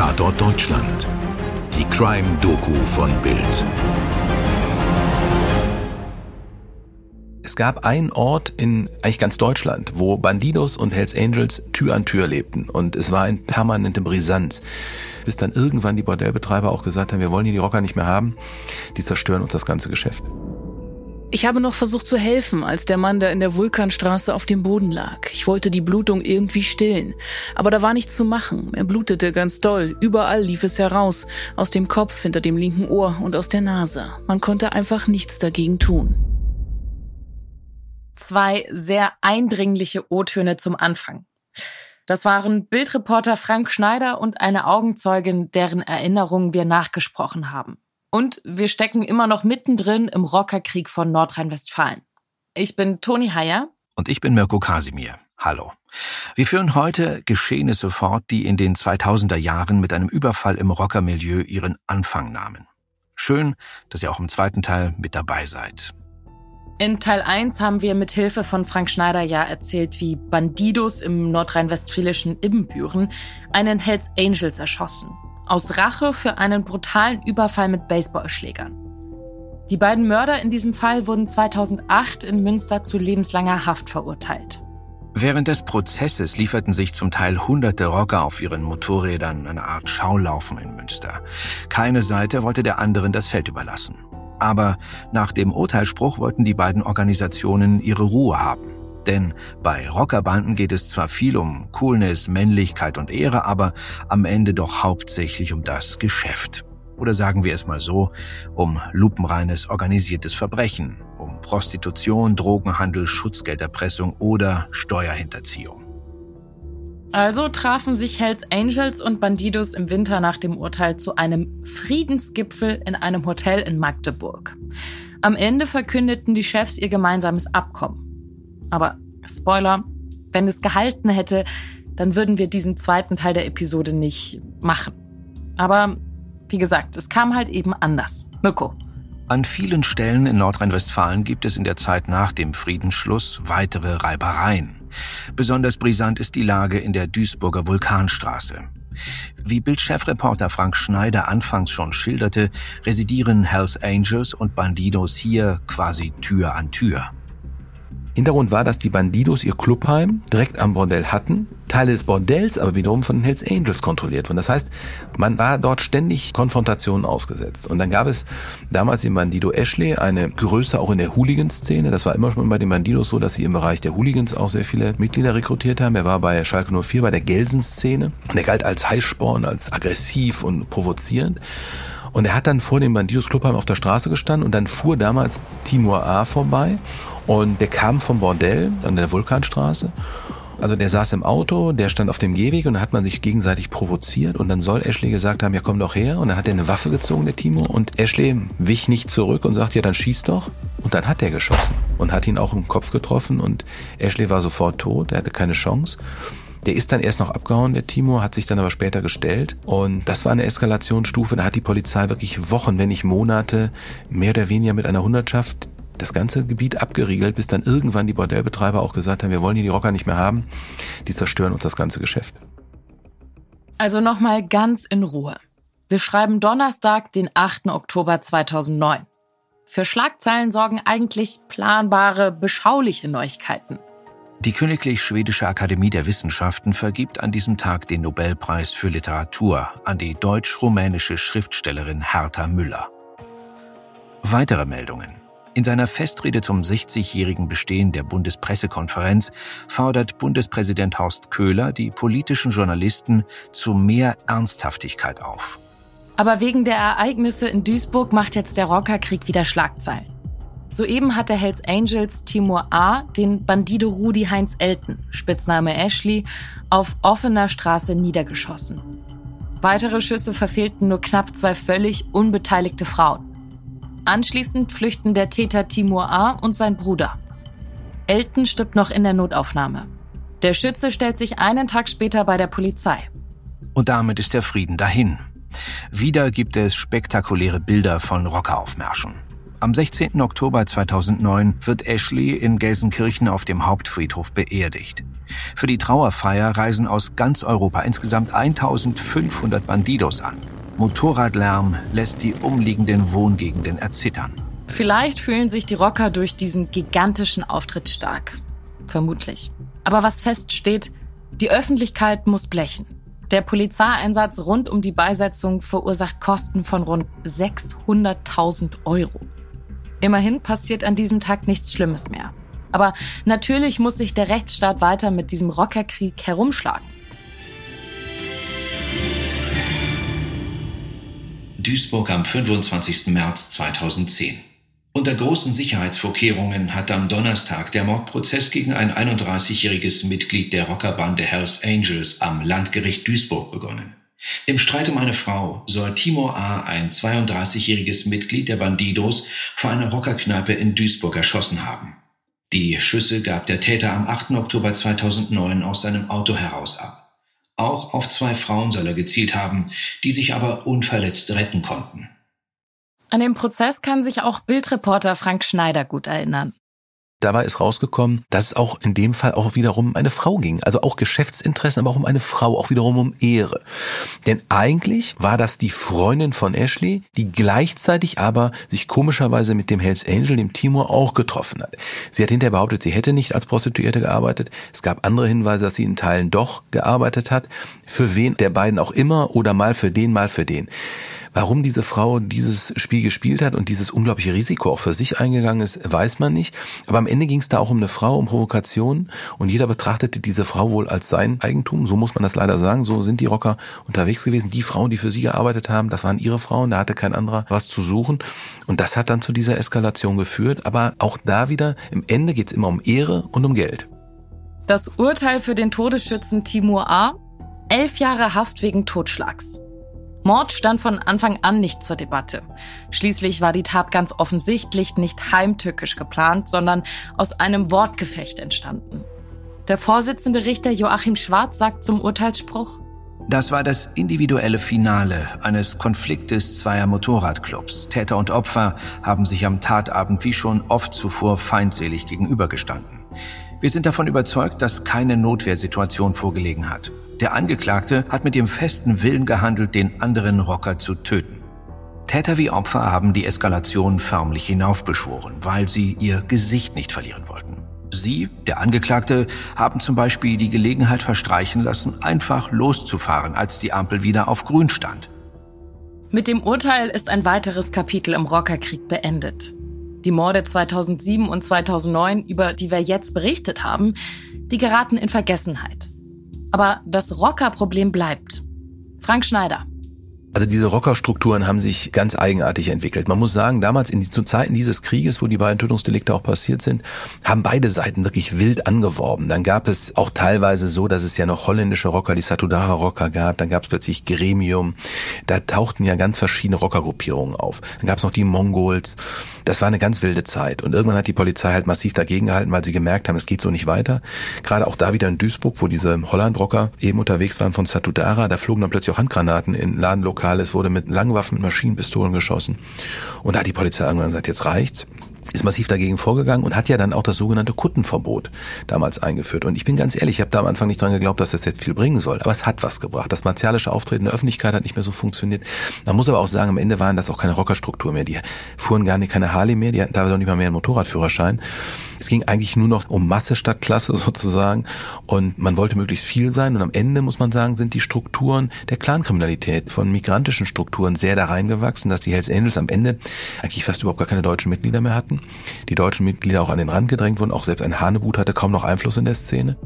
Tatort Deutschland. Die Crime-Doku von Bild. Es gab einen Ort in eigentlich ganz Deutschland, wo Bandidos und Hells Angels Tür an Tür lebten. Und es war in permanentem Brisanz. Bis dann irgendwann die Bordellbetreiber auch gesagt haben, wir wollen hier die Rocker nicht mehr haben. Die zerstören uns das ganze Geschäft. Ich habe noch versucht zu helfen, als der Mann da in der Vulkanstraße auf dem Boden lag. Ich wollte die Blutung irgendwie stillen. Aber da war nichts zu machen. Er blutete ganz doll. Überall lief es heraus. Aus dem Kopf, hinter dem linken Ohr und aus der Nase. Man konnte einfach nichts dagegen tun zwei sehr eindringliche O-Töne zum Anfang. Das waren Bildreporter Frank Schneider und eine Augenzeugin, deren Erinnerungen wir nachgesprochen haben. Und wir stecken immer noch mittendrin im Rockerkrieg von Nordrhein-Westfalen. Ich bin Toni Heyer. Und ich bin Mirko Kasimir. Hallo. Wir führen heute Geschehnisse fort, die in den 2000er Jahren mit einem Überfall im Rockermilieu ihren Anfang nahmen. Schön, dass ihr auch im zweiten Teil mit dabei seid. In Teil 1 haben wir mit Hilfe von Frank Schneider ja erzählt, wie Bandidos im nordrhein-westfälischen Ibbenbüren einen Hells Angels erschossen. Aus Rache für einen brutalen Überfall mit Baseballschlägern. Die beiden Mörder in diesem Fall wurden 2008 in Münster zu lebenslanger Haft verurteilt. Während des Prozesses lieferten sich zum Teil hunderte Rocker auf ihren Motorrädern eine Art Schaulaufen in Münster. Keine Seite wollte der anderen das Feld überlassen. Aber nach dem Urteilsspruch wollten die beiden Organisationen ihre Ruhe haben. Denn bei Rockerbanden geht es zwar viel um Coolness, Männlichkeit und Ehre, aber am Ende doch hauptsächlich um das Geschäft. Oder sagen wir es mal so, um lupenreines organisiertes Verbrechen, um Prostitution, Drogenhandel, Schutzgelderpressung oder Steuerhinterziehung. Also trafen sich Hells Angels und Bandidos im Winter nach dem Urteil zu einem Friedensgipfel in einem Hotel in Magdeburg. Am Ende verkündeten die Chefs ihr gemeinsames Abkommen. Aber Spoiler, wenn es gehalten hätte, dann würden wir diesen zweiten Teil der Episode nicht machen. Aber wie gesagt, es kam halt eben anders. Mirko. An vielen Stellen in Nordrhein-Westfalen gibt es in der Zeit nach dem Friedensschluss weitere Reibereien. Besonders brisant ist die Lage in der Duisburger Vulkanstraße. Wie Bildchefreporter Frank Schneider anfangs schon schilderte, residieren Hells Angels und Bandidos hier quasi Tür an Tür. Hintergrund war, dass die Bandidos ihr Clubheim direkt am Bordell hatten, Teile des Bordells aber wiederum von den Hells Angels kontrolliert wurden. Das heißt, man war dort ständig Konfrontationen ausgesetzt. Und dann gab es damals im Bandido Ashley eine Größe auch in der Hooligan-Szene. Das war immer schon bei den Bandidos so, dass sie im Bereich der Hooligans auch sehr viele Mitglieder rekrutiert haben. Er war bei Schalke 04 bei der Gelsen-Szene. Und er galt als Heißsporn, als aggressiv und provozierend. Und er hat dann vor dem Bandidos Clubheim auf der Straße gestanden und dann fuhr damals Timur A vorbei und der kam vom Bordell an der Vulkanstraße. Also der saß im Auto, der stand auf dem Gehweg und dann hat man sich gegenseitig provoziert und dann soll Ashley gesagt haben, ja komm doch her und dann hat er eine Waffe gezogen, der Timo und Ashley wich nicht zurück und sagt, ja dann schieß doch und dann hat er geschossen und hat ihn auch im Kopf getroffen und Ashley war sofort tot, er hatte keine Chance. Der ist dann erst noch abgehauen, der Timo, hat sich dann aber später gestellt. Und das war eine Eskalationsstufe. Da hat die Polizei wirklich Wochen, wenn nicht Monate, mehr oder weniger mit einer Hundertschaft das ganze Gebiet abgeriegelt, bis dann irgendwann die Bordellbetreiber auch gesagt haben, wir wollen hier die Rocker nicht mehr haben. Die zerstören uns das ganze Geschäft. Also nochmal ganz in Ruhe. Wir schreiben Donnerstag, den 8. Oktober 2009. Für Schlagzeilen sorgen eigentlich planbare, beschauliche Neuigkeiten. Die Königlich Schwedische Akademie der Wissenschaften vergibt an diesem Tag den Nobelpreis für Literatur an die deutsch-rumänische Schriftstellerin Hertha Müller. Weitere Meldungen. In seiner Festrede zum 60-jährigen Bestehen der Bundespressekonferenz fordert Bundespräsident Horst Köhler die politischen Journalisten zu mehr Ernsthaftigkeit auf. Aber wegen der Ereignisse in Duisburg macht jetzt der Rockerkrieg wieder Schlagzeilen. Soeben hat der Hells Angels Timur A. den Bandido Rudi Heinz Elten, Spitzname Ashley, auf offener Straße niedergeschossen. Weitere Schüsse verfehlten nur knapp zwei völlig unbeteiligte Frauen. Anschließend flüchten der Täter Timur A. und sein Bruder. Elton stirbt noch in der Notaufnahme. Der Schütze stellt sich einen Tag später bei der Polizei. Und damit ist der Frieden dahin. Wieder gibt es spektakuläre Bilder von Rockeraufmärschen. Am 16. Oktober 2009 wird Ashley in Gelsenkirchen auf dem Hauptfriedhof beerdigt. Für die Trauerfeier reisen aus ganz Europa insgesamt 1500 Bandidos an. Motorradlärm lässt die umliegenden Wohngegenden erzittern. Vielleicht fühlen sich die Rocker durch diesen gigantischen Auftritt stark. Vermutlich. Aber was feststeht, die Öffentlichkeit muss blechen. Der Polizeieinsatz rund um die Beisetzung verursacht Kosten von rund 600.000 Euro. Immerhin passiert an diesem Tag nichts Schlimmes mehr. Aber natürlich muss sich der Rechtsstaat weiter mit diesem Rockerkrieg herumschlagen. Duisburg am 25. März 2010. Unter großen Sicherheitsvorkehrungen hat am Donnerstag der Mordprozess gegen ein 31-jähriges Mitglied der Rockerbande Hells Angels am Landgericht Duisburg begonnen. Im Streit um eine Frau soll Timur A., ein 32-jähriges Mitglied der Bandidos, vor einer Rockerkneipe in Duisburg erschossen haben. Die Schüsse gab der Täter am 8. Oktober 2009 aus seinem Auto heraus ab. Auch auf zwei Frauen soll er gezielt haben, die sich aber unverletzt retten konnten. An den Prozess kann sich auch Bildreporter Frank Schneider gut erinnern. Dabei ist rausgekommen, dass es auch in dem Fall auch wiederum um eine Frau ging. Also auch Geschäftsinteressen, aber auch um eine Frau, auch wiederum um Ehre. Denn eigentlich war das die Freundin von Ashley, die gleichzeitig aber sich komischerweise mit dem Hells Angel, dem Timur, auch getroffen hat. Sie hat hinterher behauptet, sie hätte nicht als Prostituierte gearbeitet. Es gab andere Hinweise, dass sie in Teilen doch gearbeitet hat. Für wen der beiden auch immer oder mal für den, mal für den. Warum diese Frau dieses Spiel gespielt hat und dieses unglaubliche Risiko auch für sich eingegangen ist, weiß man nicht. Aber am Ende ging es da auch um eine Frau, um Provokation und jeder betrachtete diese Frau wohl als sein Eigentum. So muss man das leider sagen. So sind die Rocker unterwegs gewesen. Die Frauen, die für sie gearbeitet haben, das waren ihre Frauen. Da hatte kein anderer was zu suchen. Und das hat dann zu dieser Eskalation geführt. Aber auch da wieder, im Ende geht es immer um Ehre und um Geld. Das Urteil für den Todesschützen Timur A. Elf Jahre Haft wegen Totschlags. Mord stand von Anfang an nicht zur Debatte. Schließlich war die Tat ganz offensichtlich nicht heimtückisch geplant, sondern aus einem Wortgefecht entstanden. Der Vorsitzende Richter Joachim Schwarz sagt zum Urteilsspruch, das war das individuelle Finale eines Konfliktes zweier Motorradclubs. Täter und Opfer haben sich am Tatabend wie schon oft zuvor feindselig gegenübergestanden. Wir sind davon überzeugt, dass keine Notwehrsituation vorgelegen hat. Der Angeklagte hat mit dem festen Willen gehandelt, den anderen Rocker zu töten. Täter wie Opfer haben die Eskalation förmlich hinaufbeschworen, weil sie ihr Gesicht nicht verlieren wollten. Sie, der Angeklagte, haben zum Beispiel die Gelegenheit verstreichen lassen, einfach loszufahren, als die Ampel wieder auf grün stand. Mit dem Urteil ist ein weiteres Kapitel im Rockerkrieg beendet. Die Morde 2007 und 2009, über die wir jetzt berichtet haben, die geraten in Vergessenheit. Aber das Rockerproblem bleibt. Frank Schneider. Also diese Rockerstrukturen haben sich ganz eigenartig entwickelt. Man muss sagen, damals in die, zu Zeiten dieses Krieges, wo die beiden Tötungsdelikte auch passiert sind, haben beide Seiten wirklich wild angeworben. Dann gab es auch teilweise so, dass es ja noch holländische Rocker, die Satudara Rocker gab. Dann gab es plötzlich Gremium. Da tauchten ja ganz verschiedene Rockergruppierungen auf. Dann gab es noch die Mongols. Das war eine ganz wilde Zeit. Und irgendwann hat die Polizei halt massiv dagegen gehalten, weil sie gemerkt haben, es geht so nicht weiter. Gerade auch da wieder in Duisburg, wo diese Holland-Rocker eben unterwegs waren von Satudara, da flogen dann plötzlich auch Handgranaten in Ladenlokalen Lokal. Es wurde mit Langwaffen, mit Maschinenpistolen geschossen. Und da hat die Polizei irgendwann gesagt, jetzt reicht's ist massiv dagegen vorgegangen und hat ja dann auch das sogenannte Kuttenverbot damals eingeführt. Und ich bin ganz ehrlich, ich habe da am Anfang nicht dran geglaubt, dass das jetzt viel bringen soll. Aber es hat was gebracht. Das martialische Auftreten der Öffentlichkeit hat nicht mehr so funktioniert. Man muss aber auch sagen, am Ende waren das auch keine Rockerstruktur mehr. Die fuhren gar nicht keine Harley mehr, die hatten teilweise auch nicht mal mehr einen Motorradführerschein. Es ging eigentlich nur noch um Masse statt Klasse sozusagen. Und man wollte möglichst viel sein. Und am Ende, muss man sagen, sind die Strukturen der Clankriminalität von migrantischen Strukturen sehr da reingewachsen, dass die Hells Angels am Ende eigentlich fast überhaupt gar keine deutschen Mitglieder mehr hatten die deutschen Mitglieder auch an den Rand gedrängt wurden. Auch selbst ein Hanebut hatte kaum noch Einfluss in der Szene.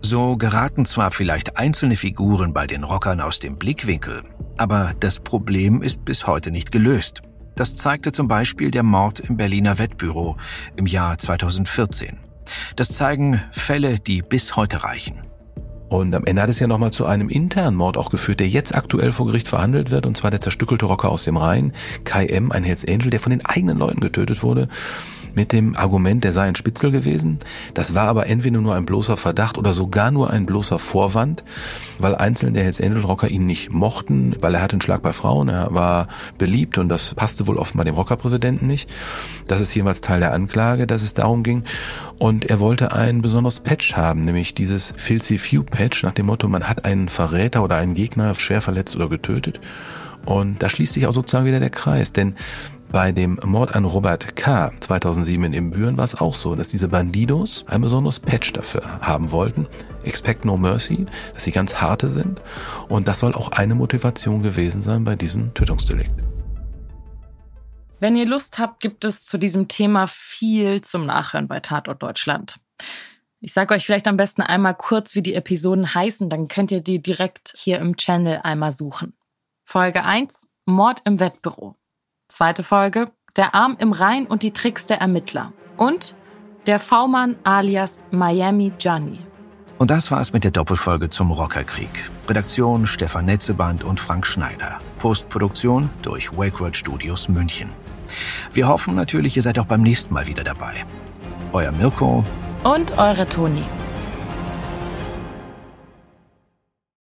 So geraten zwar vielleicht einzelne Figuren bei den Rockern aus dem Blickwinkel, aber das Problem ist bis heute nicht gelöst. Das zeigte zum Beispiel der Mord im Berliner Wettbüro im Jahr 2014. Das zeigen Fälle, die bis heute reichen. Und am Ende hat es ja nochmal zu einem internen Mord auch geführt, der jetzt aktuell vor Gericht verhandelt wird, und zwar der zerstückelte Rocker aus dem Rhein, Kai M., ein Hells Angel, der von den eigenen Leuten getötet wurde. Mit dem Argument, der sei ein Spitzel gewesen. Das war aber entweder nur ein bloßer Verdacht oder sogar nur ein bloßer Vorwand, weil einzelne der Hells Angel Rocker ihn nicht mochten, weil er hatte einen Schlag bei Frauen, er war beliebt und das passte wohl offenbar dem Rockerpräsidenten nicht. Das ist jeweils Teil der Anklage, dass es darum ging. Und er wollte ein besonderes Patch haben, nämlich dieses Filthy Few Patch nach dem Motto, man hat einen Verräter oder einen Gegner schwer verletzt oder getötet. Und da schließt sich auch sozusagen wieder der Kreis, denn bei dem Mord an Robert K. 2007 in Imbüren war es auch so, dass diese Bandidos ein besonderes Patch dafür haben wollten. Expect No Mercy, dass sie ganz harte sind. Und das soll auch eine Motivation gewesen sein bei diesem Tötungsdelikt. Wenn ihr Lust habt, gibt es zu diesem Thema viel zum Nachhören bei Tatort Deutschland. Ich sage euch vielleicht am besten einmal kurz, wie die Episoden heißen, dann könnt ihr die direkt hier im Channel einmal suchen. Folge 1, Mord im Wettbüro. Zweite Folge, Der Arm im Rhein und die Tricks der Ermittler. Und der V-Mann alias Miami Johnny. Und das war's mit der Doppelfolge zum Rockerkrieg. Redaktion Stefan Netzeband und Frank Schneider. Postproduktion durch WakeWord Studios München. Wir hoffen natürlich, ihr seid auch beim nächsten Mal wieder dabei. Euer Mirko und eure Toni.